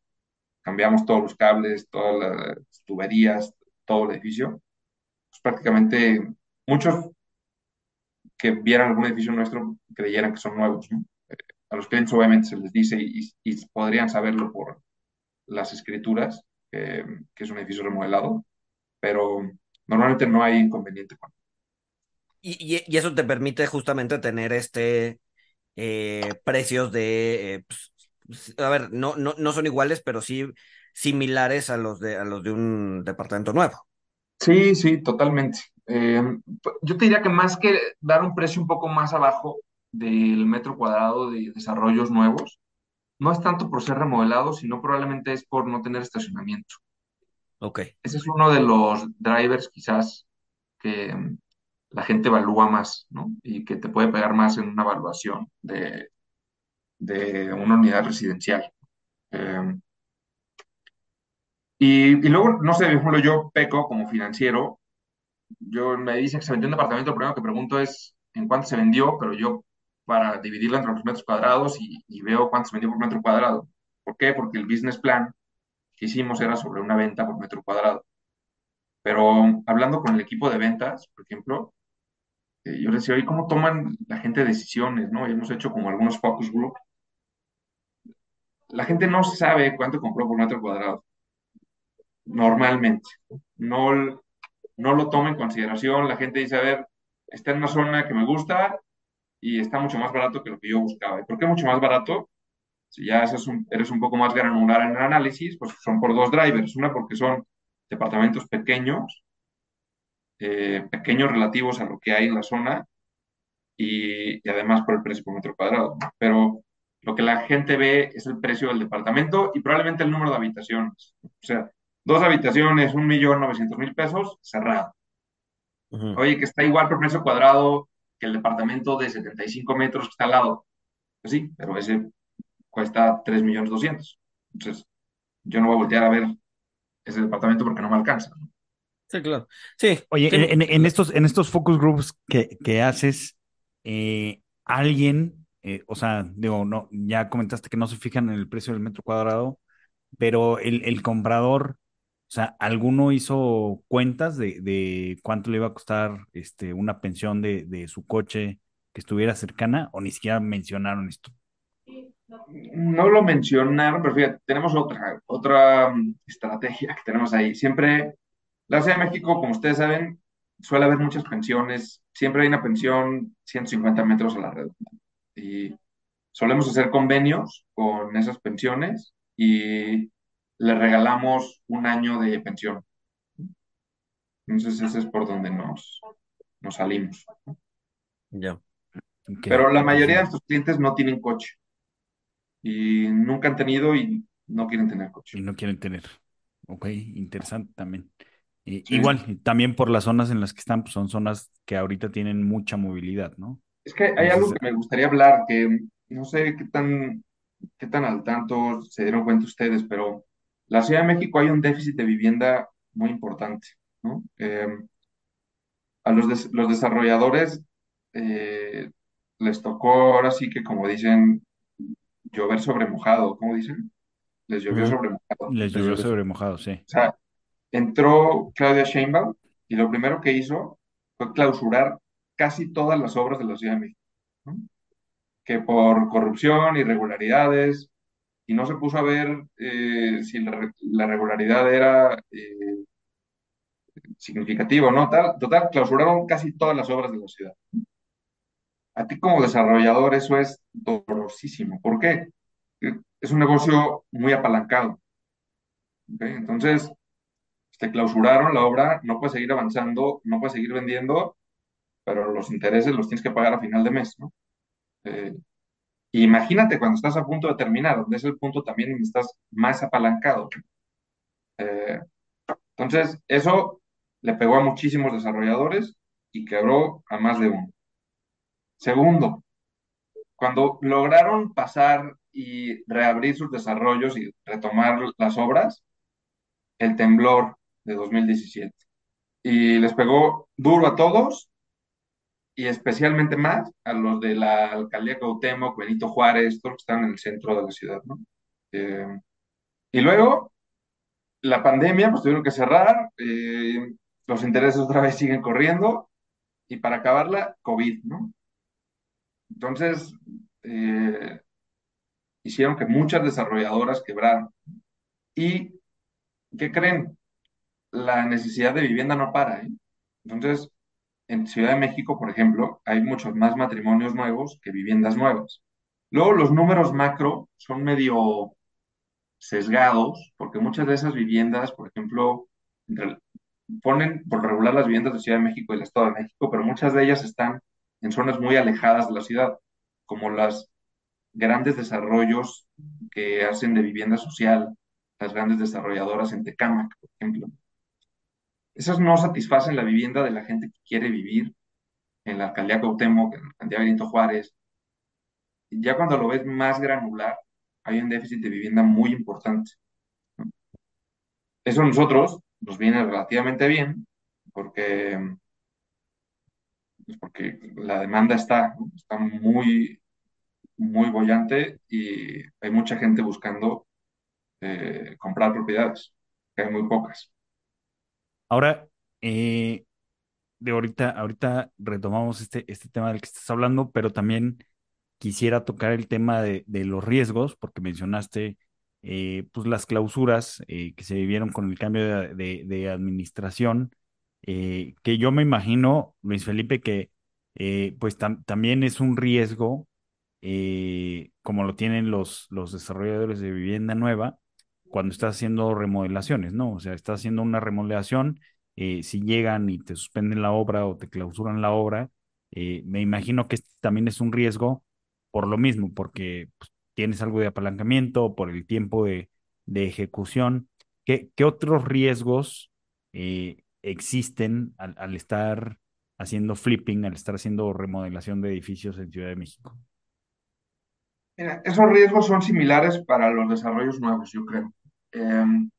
Speaker 4: cambiamos todos los cables, todas las tuberías, todo el edificio, pues prácticamente muchos que vieran algún edificio nuestro creyeran que son nuevos, ¿no? A los clientes obviamente se les dice y, y podrían saberlo por las escrituras, que, que es un edificio remodelado, pero normalmente no hay inconveniente con
Speaker 1: y, y, y, eso te permite justamente tener este eh, precios de eh, pues, a ver, no, no, no son iguales, pero sí similares a los de a los de un departamento nuevo.
Speaker 4: Sí, sí, totalmente. Eh, yo te diría que más que dar un precio un poco más abajo del metro cuadrado de desarrollos nuevos, no es tanto por ser remodelado, sino probablemente es por no tener estacionamiento.
Speaker 1: Ok.
Speaker 4: Ese es uno de los drivers quizás que mm, la gente evalúa más, ¿no? Y que te puede pegar más en una evaluación de, de una unidad residencial. Eh, y, luego, no sé, por ejemplo, yo peco como financiero, yo me dicen que se vendió un departamento, lo primero que pregunto es en cuánto se vendió, pero yo para dividirlo entre los metros cuadrados y, y veo cuánto se vendió por metro cuadrado. ¿Por qué? Porque el business plan que hicimos era sobre una venta por metro cuadrado. Pero hablando con el equipo de ventas, por ejemplo, eh, yo les decía, oye, ¿cómo toman la gente decisiones? ¿no? Y hemos hecho como algunos focus group. La gente no sabe cuánto compró por metro cuadrado. Normalmente. No, no lo toma en consideración. La gente dice, a ver, está en una zona que me gusta y está mucho más barato que lo que yo buscaba. ¿Y por qué mucho más barato? Si ya eres un, poco más granular en el análisis, pues son por dos drivers. Una porque son departamentos pequeños, eh, pequeños relativos a lo que hay en la zona y, además por el precio por metro cuadrado. Pero lo que la gente ve es el precio del departamento y probablemente el número de habitaciones. O sea, dos habitaciones, un millón novecientos mil pesos, cerrado. Uh -huh. Oye, que está igual por precio cuadrado que el departamento de 75 metros que está al lado. Pues sí, pero ese cuesta 3 millones 200. Entonces, yo no voy a voltear a ver ese departamento porque no me alcanza. ¿no?
Speaker 1: Sí, claro. Sí.
Speaker 2: Oye,
Speaker 1: sí.
Speaker 2: En, en, estos, en estos focus groups que, que haces, eh, alguien, eh, o sea, digo, no, ya comentaste que no se fijan en el precio del metro cuadrado, pero el, comprador, o sea, ¿alguno hizo cuentas de, cuánto le iba a costar este, una pensión de, su coche que estuviera cercana o ni siquiera mencionaron esto?
Speaker 4: No lo mencionaron, pero fíjate, tenemos otra, otra um, estrategia que tenemos ahí. Siempre, la Ciudad de México, como ustedes saben, suele haber muchas pensiones. Siempre hay una pensión 150 metros a la redonda. Y solemos hacer convenios con esas pensiones y le regalamos un año de pensión. Entonces, ese es por donde nos, nos salimos.
Speaker 1: Ya. Yeah.
Speaker 4: Okay. Pero la mayoría de nuestros clientes no tienen coche y nunca han tenido y no quieren tener coche.
Speaker 2: Y no quieren tener. Ok, interesante también. sí. Igual, también por las zonas en las que están, pues son zonas que ahorita tienen mucha movilidad, ¿no?
Speaker 4: Es que hay algo que me gustaría hablar, que no sé qué tan, qué tan al tanto se dieron cuenta ustedes, pero la Ciudad de México hay un déficit de vivienda muy importante, ¿no? Eh, a los, des los desarrolladores eh, les tocó ahora sí que, como dicen, llover sobre mojado, ¿cómo dicen? Les llovió sobre mojado.
Speaker 2: Les llovió sobre mojado, sí.
Speaker 4: O sea, entró Claudia Sheinbaum y lo primero que hizo fue clausurar casi todas las obras de la Ciudad de México. Que por corrupción, irregularidades, y no se puso a ver eh, si la, la, regularidad era eh, significativa no, tal, total, clausuraron casi todas las obras de la ciudad. A ti como desarrollador eso es dolorosísimo. ¿Por qué? Es un negocio muy apalancado. Entonces, te clausuraron la obra, no puedes seguir avanzando, no puedes seguir vendiendo, pero los intereses los tienes que pagar a final de mes, ¿no? Eh, imagínate cuando estás a punto de terminar, donde es el punto también donde estás más apalancado. Eh, entonces, eso le pegó a muchísimos desarrolladores y quebró a más de uno. Segundo, cuando lograron pasar y reabrir sus desarrollos y retomar las obras, el temblor de 2017. Y les pegó duro a todos y especialmente más a los de la alcaldía Cuauhtémoc, Benito Juárez, todos que están en el centro de la ciudad, ¿no? Eh, y luego, la pandemia, pues tuvieron que cerrar, eh, los intereses otra vez siguen corriendo, y para acabarla, COVID, ¿no? Entonces, eh, hicieron que muchas desarrolladoras quebraran. ¿Y qué creen? La necesidad de vivienda no para, ¿eh? Entonces, en Ciudad de México, por ejemplo, hay muchos más matrimonios nuevos que viviendas nuevas. Luego, los números macro son medio sesgados, porque muchas de esas viviendas, por ejemplo, ponen por regular las viviendas de Ciudad de México y el Estado de México, pero muchas de ellas están en zonas muy alejadas de la ciudad, como las grandes desarrollos que hacen de vivienda social, las grandes desarrolladoras en Tecámac, por ejemplo. Esas no satisfacen la vivienda de la gente que quiere vivir en la alcaldía Cuauhtémoc, en la alcaldía Benito Juárez. Ya cuando lo ves más granular, hay un déficit de vivienda muy importante. Eso a nosotros nos viene relativamente bien, porque, pues la demanda está, está muy, muy bollante y hay mucha gente buscando eh, comprar propiedades, que hay muy pocas.
Speaker 2: Ahora, eh, de ahorita, ahorita retomamos este, este tema del que estás hablando, pero también quisiera tocar el tema de, de los riesgos, porque mencionaste eh, pues las clausuras eh, que se vivieron con el cambio de, de, administración, eh, que yo me imagino, Luis Felipe, que pues también es un riesgo, como lo tienen los, los desarrolladores de vivienda nueva, cuando estás haciendo remodelaciones, ¿no? O sea, estás haciendo una remodelación, si llegan y te suspenden la obra o te clausuran la obra, me imagino que este también es un riesgo por lo mismo, porque pues, tienes algo de apalancamiento por el tiempo de, ejecución. ¿Qué, otros riesgos eh, existen al, estar haciendo flipping, al estar haciendo remodelación de edificios en Ciudad de México?
Speaker 4: esos riesgos son similares para los desarrollos nuevos, yo creo. Em,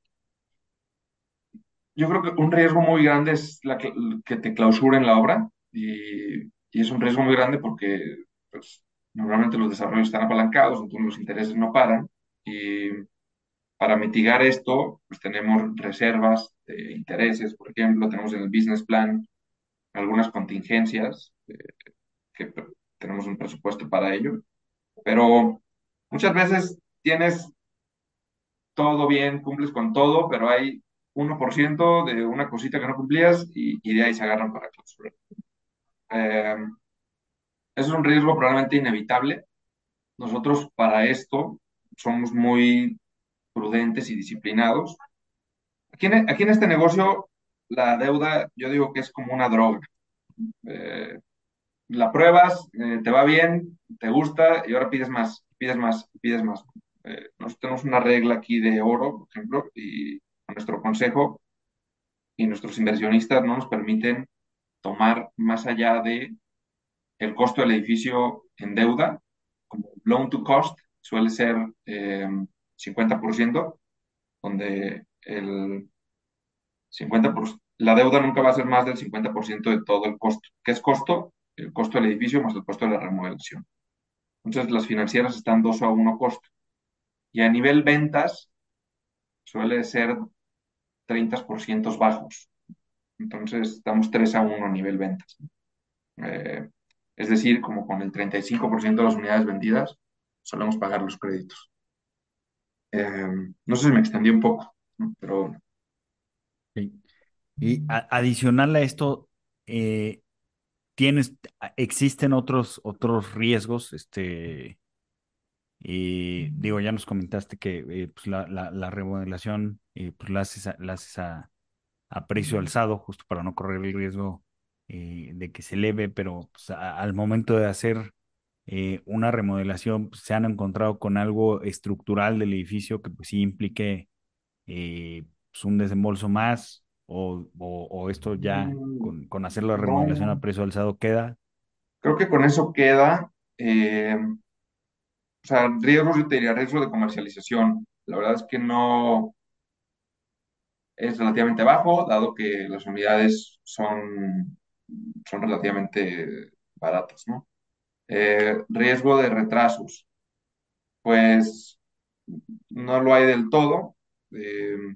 Speaker 4: yo creo que un riesgo muy grande es la que, te clausuren la obra y, y, es un riesgo muy grande porque pues, Normalmente los desarrollos están apalancados, entonces los intereses no paran. Y para mitigar esto, pues tenemos reservas de intereses, por ejemplo, tenemos en el business plan algunas contingencias, eh, que tenemos un presupuesto para ello. Pero muchas veces tienes todo bien, cumples con todo, pero hay 1% de una cosita que no cumplías y, de ahí se agarran para clausurar. Eh, es un riesgo probablemente inevitable. Nosotros para esto somos muy prudentes y disciplinados. Aquí en, aquí en este negocio, la deuda, yo digo que es como una droga. Eh, la pruebas, eh, te va bien, te gusta y ahora pides más, pides más, pides más. Eh, nosotros tenemos una regla aquí de oro, por ejemplo, y nuestro consejo y nuestros inversionistas no nos permiten tomar más allá de el costo del edificio en deuda, como loan to cost, suele ser 50%, eh, donde el 50%, la deuda nunca va a ser más del 50% de todo el costo. ¿Qué es costo? El costo del edificio más el costo de la remodelación. Entonces, las financieras están 2 a 1 costo. Y a nivel ventas, suele ser 30% bajos. Entonces, estamos 3 a 1 a nivel ventas. Eh, es decir, como con el 35% de las unidades vendidas, solemos pagar los créditos. Em, no sé si me extendí un poco, pero...
Speaker 2: Y adicional a esto, eh, tienes, existen otros, otros riesgos, este, y digo, ya nos comentaste que eh, pues la, remodelación eh, pues la haces, a, a precio alzado, justo para no correr el riesgo eh, de que se eleve, pero pues, al momento de hacer una remodelación se han encontrado con algo estructural del edificio que pues sí implique pues, un desembolso más o, o, esto ya mm, con, con, hacer la remodelación a precio alzado queda.
Speaker 4: Creo que con eso queda. O sea, riesgos, yo te diría riesgo de comercialización. La verdad es que no, es relativamente bajo, dado que las unidades son, son relativamente baratas, ¿no? Eh, riesgo de retrasos, pues no lo hay del todo. Eh,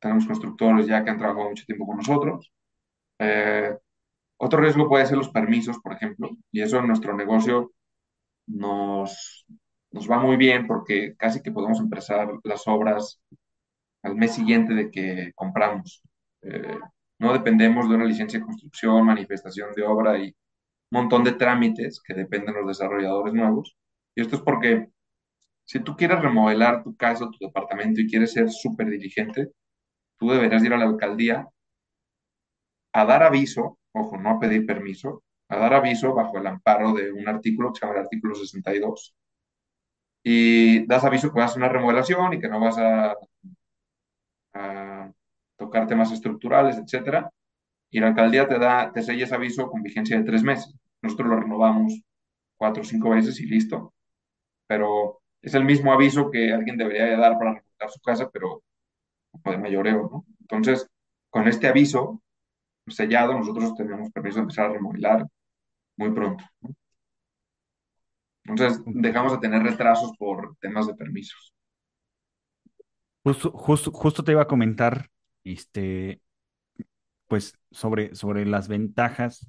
Speaker 4: tenemos constructores ya que han trabajado mucho tiempo con nosotros. Eh, otro riesgo puede ser los permisos, por ejemplo, y eso en nuestro negocio nos, nos va muy bien porque casi que podemos empezar las obras al mes siguiente de que compramos. Eh, no dependemos de una licencia de construcción, manifestación de obra y un montón de trámites que dependen de los desarrolladores nuevos. Y esto es porque si tú quieres remodelar tu casa, tu departamento y quieres ser súper dirigente, tú deberías ir a la alcaldía a dar aviso, ojo, no a pedir permiso, a dar aviso bajo el amparo de un artículo que se llama el artículo 62. Y das aviso que vas a una remodelación y que no vas a a tocar temas estructurales, etcétera, y la alcaldía te da, te sella ese aviso con vigencia de tres meses. Nosotros lo renovamos cuatro o cinco veces y listo, pero es el mismo aviso que alguien debería de dar para remontar su casa, pero de mayoreo, ¿no? Entonces, con este aviso sellado, nosotros tenemos permiso de empezar a remodelar muy pronto. Entonces, dejamos de tener retrasos por temas de permisos.
Speaker 2: Justo, justo, justo te iba a comentar, este, pues, sobre, sobre las ventajas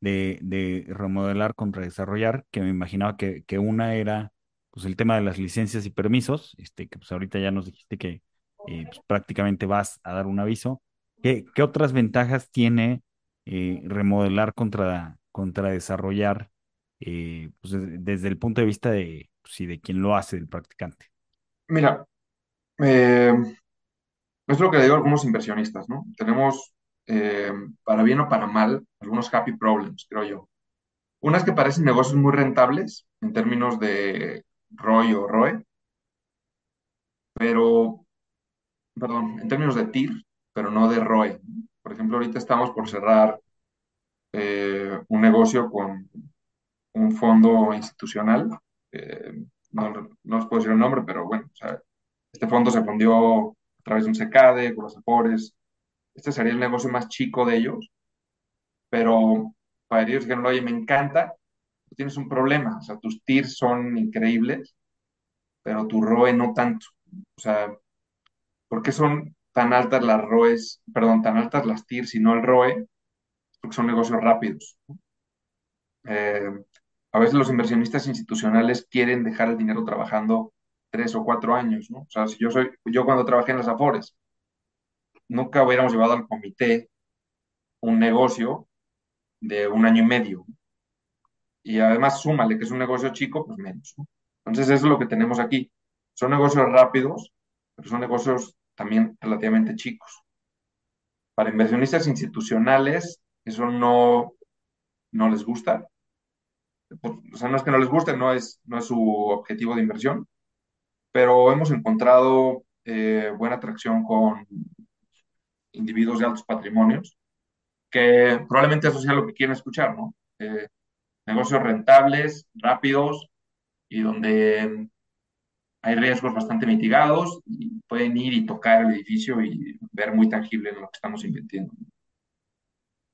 Speaker 2: de, de remodelar contra desarrollar, que me imaginaba que, que una era, pues, el tema de las licencias y permisos, este, que pues ahorita ya nos dijiste que eh, pues, prácticamente vas a dar un aviso. ¿Qué, qué otras ventajas tiene eh, remodelar contra, contra desarrollar, eh, pues, desde el punto de vista de, pues, de quien lo hace, del practicante?
Speaker 4: Mira, eh, es lo que le digo a algunos inversionistas, ¿no? Tenemos, eh, para bien o para mal, algunos happy problems, creo yo. Unas que parecen negocios muy rentables en términos de ROI o ROE, pero, perdón, en términos de TIR, pero no de ROE. Por ejemplo, ahorita estamos por cerrar eh, un negocio con un fondo institucional. no, no os puedo decir el nombre, pero bueno, este fondo se fundió a través de un secade, con los Afores. Este sería el negocio más chico de ellos, pero para ellos dijeron, oye, me encanta, tienes un problema, o sea, tus TIRs son increíbles, pero tu ROE no tanto. O sea, ¿por qué son tan altas las ROEs, perdón, tan altas las TIRs y no el ROE? Porque son negocios rápidos. Eh, a veces los inversionistas institucionales quieren dejar el dinero trabajando tres o cuatro años, ¿no? O sea, si yo soy, yo cuando trabajé en las Afores, nunca hubiéramos llevado al comité un negocio de un año y medio. Y además, súmale que es un negocio chico, pues menos. ¿no? Entonces, eso es lo que tenemos aquí. Son negocios rápidos, pero son negocios también relativamente chicos. Para inversionistas institucionales, eso no, no les gusta. O sea, no es que no les guste, no es, no es su objetivo de inversión, pero hemos encontrado eh, buena atracción con individuos de altos patrimonios, que probablemente eso sea lo que quieren escuchar, ¿no? Eh, negocios rentables, rápidos y donde hay riesgos bastante mitigados y pueden ir y tocar el edificio y ver muy tangible lo que estamos invirtiendo.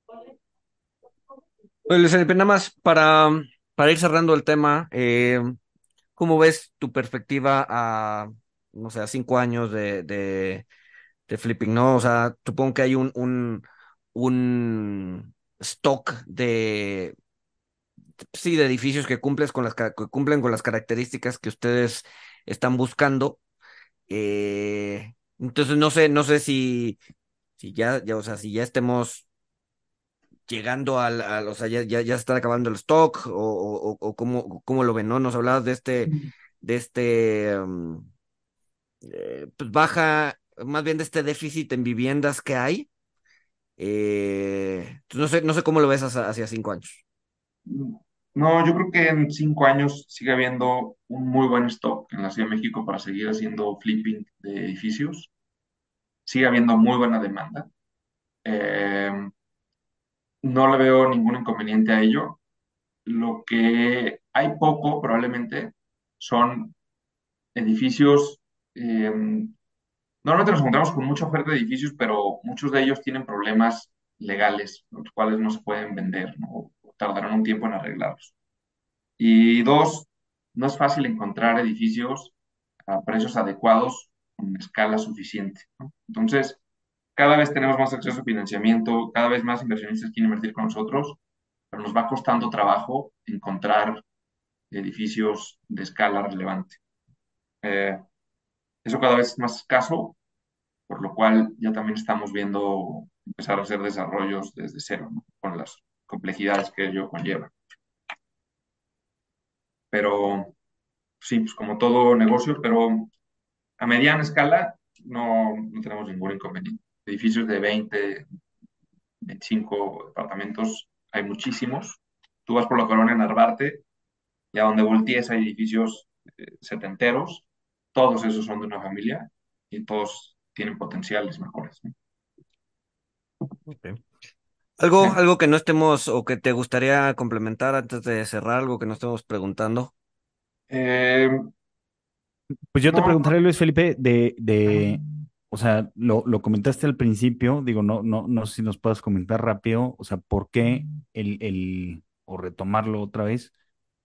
Speaker 1: Pues, nada más para, para ir cerrando el tema, eh, ¿Cómo ves tu perspectiva a, no sé, a cinco años de, de, flipping, ¿no? O sea, supongo que hay un, un, un stock de, sí, de edificios que, cumples con las, que cumplen con las características que ustedes están buscando. Eh, entonces, no sé, no sé si, si ya, ya, o sea, si ya estemos llegando al, o sea, ya, ya, ya está acabando el stock o, o, cómo, lo ven, ¿no? Nos hablabas de este, de este, mm, eh, pues baja más bien de este déficit en viviendas que hay. Eh, no sé, no sé cómo lo ves hacia, hacia cinco años.
Speaker 4: No, yo creo que en cinco años sigue habiendo un muy buen stock en la Ciudad de México para seguir haciendo flipping de edificios. Sigue habiendo muy buena demanda. Eh, no le veo ningún inconveniente a ello. Lo que hay poco probablemente son edificios. eh, normalmente nos encontramos con mucha oferta de edificios, pero muchos de ellos tienen problemas legales, los cuales no se pueden vender. O tardarán un tiempo en arreglarlos. Y dos, no es fácil encontrar edificios a precios adecuados con escala suficiente. Entonces, cada vez tenemos más acceso a financiamiento, cada vez más inversionistas quieren invertir con nosotros, pero nos va costando trabajo encontrar edificios de escala relevante. Eh, eso cada vez es más escaso, por lo cual ya también estamos viendo empezar a hacer desarrollos desde cero, con las complejidades que ello conlleva. Pero sí, pues como todo negocio, pero a mediana escala no, no tenemos ningún inconveniente. Edificios de 20, 25 departamentos, hay muchísimos. Tú vas por la colonia Narvarte y a donde voltees hay edificios eh, setenteros, todos esos son de una familia y todos tienen potenciales mejores. ¿no?
Speaker 1: Algo,
Speaker 4: Sí.
Speaker 1: algo que no estemos o que te gustaría complementar antes de cerrar, algo que no estemos preguntando.
Speaker 4: Eh,
Speaker 2: Pues yo te preguntaré, Luis Felipe, de, de, o sea, lo, lo comentaste al principio, digo, no, no, no sé si nos puedas comentar rápido, o sea, ¿por qué el, el, o retomarlo otra vez?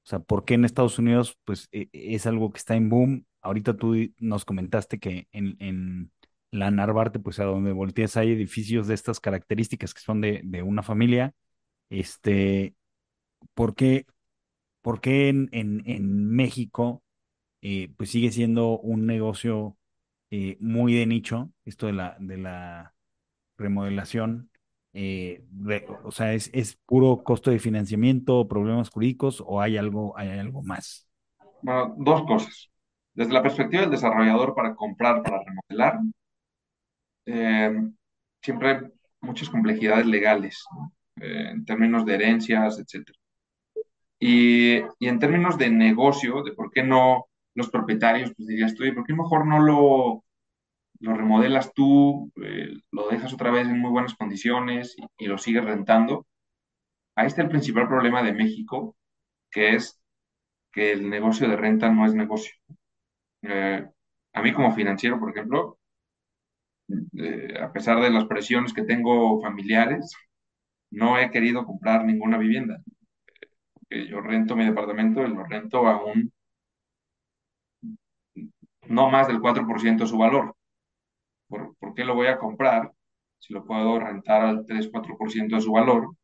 Speaker 2: O sea, ¿por qué en Estados Unidos, pues, e- es algo que está en boom? Ahorita tú nos comentaste que en, en la Narvarte, pues, a donde volteas hay edificios de estas características que son de, de una familia. Este, ¿por qué, por qué en, en, en México? eh, pues sigue siendo un negocio eh, muy de nicho, esto de la, de la remodelación. eh, de- o sea, ¿es, es puro costo de financiamiento, problemas jurídicos o hay algo, hay algo más?
Speaker 4: bueno, dos cosas. Desde la perspectiva del desarrollador para comprar, para remodelar, eh, siempre hay muchas complejidades legales, ¿no? Eh, en términos de herencias, etc. Y, y en términos de negocio, de por qué no los propietarios, pues dirías tú, "Oye, ¿por qué mejor no lo, remodelas tú, eh, lo dejas otra vez en muy buenas condiciones y, lo sigues rentando? Ahí está el principal problema de México, que es que el negocio de renta no es negocio. Eh, a mí como financiero, por ejemplo, eh, a pesar de las presiones que tengo familiares, no he querido comprar ninguna vivienda. Yo rento mi departamento y lo rento a un no más del 4% de su valor. ¿Por, por qué lo voy a comprar si lo puedo rentar al 3-4% de su valor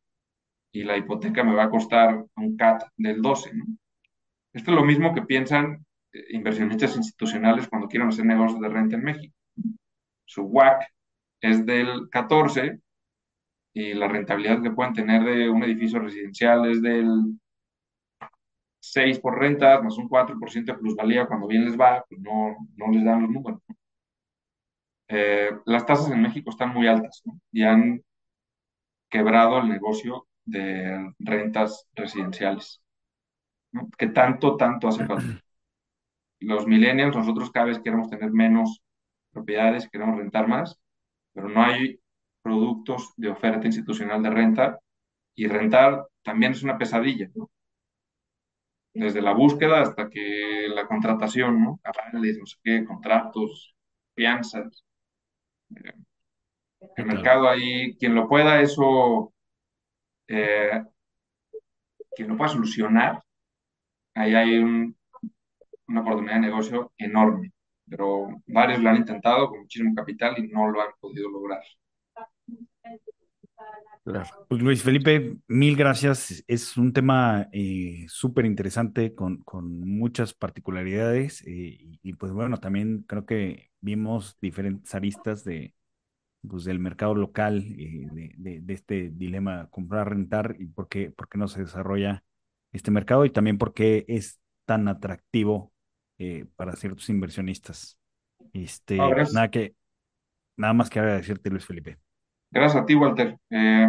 Speaker 4: y la hipoteca me va a costar un CAT del 12%, ¿no? Esto es lo mismo que piensan eh, inversionistas institucionales cuando quieren hacer negocios de renta en México. Su WAC es del 14 y la rentabilidad que pueden tener de un edificio residencial es del 6 por renta, más un 4% de plusvalía cuando bien les va, pues no, no les dan los números. Eh, las tasas en México están muy altas y han quebrado el negocio de rentas residenciales, que tanto, tanto hace falta. Los millennials, nosotros cada vez queremos tener menos propiedades, queremos rentar más, pero no hay productos de oferta institucional de renta y rentar también es una pesadilla, ¿no? Desde la búsqueda hasta que la contratación, ¿no? Avales, no sé qué, contratos, fianzas. Eh, el
Speaker 2: claro.
Speaker 4: mercado ahí, quien lo pueda, eso, eh, quien lo pueda solucionar, ahí hay un- una oportunidad de negocio enorme, pero varios lo han intentado con muchísimo capital y no lo han podido lograr.
Speaker 1: Claro.
Speaker 2: Pues Luis Felipe, mil gracias. Es un tema eh, súper interesante con, con muchas particularidades eh, y, y, pues bueno, también creo que vimos diferentes aristas de, pues, del mercado local, eh, de, de, de, este dilema comprar, rentar y por qué, por qué no se desarrolla este mercado y también por qué es tan atractivo eh, para ciertos inversionistas. Este, nada que Nada más que agradecerte, Luis Felipe.
Speaker 4: Gracias a ti, Walter. Eh,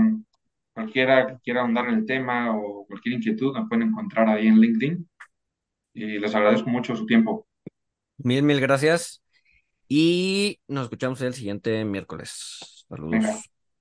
Speaker 4: cualquiera que quiera ahondar en el tema o cualquier inquietud, me pueden encontrar ahí en LinkedIn. Y les agradezco mucho su tiempo.
Speaker 1: Mil, mil gracias. Y nos escuchamos el siguiente miércoles. Saludos.
Speaker 4: Venga.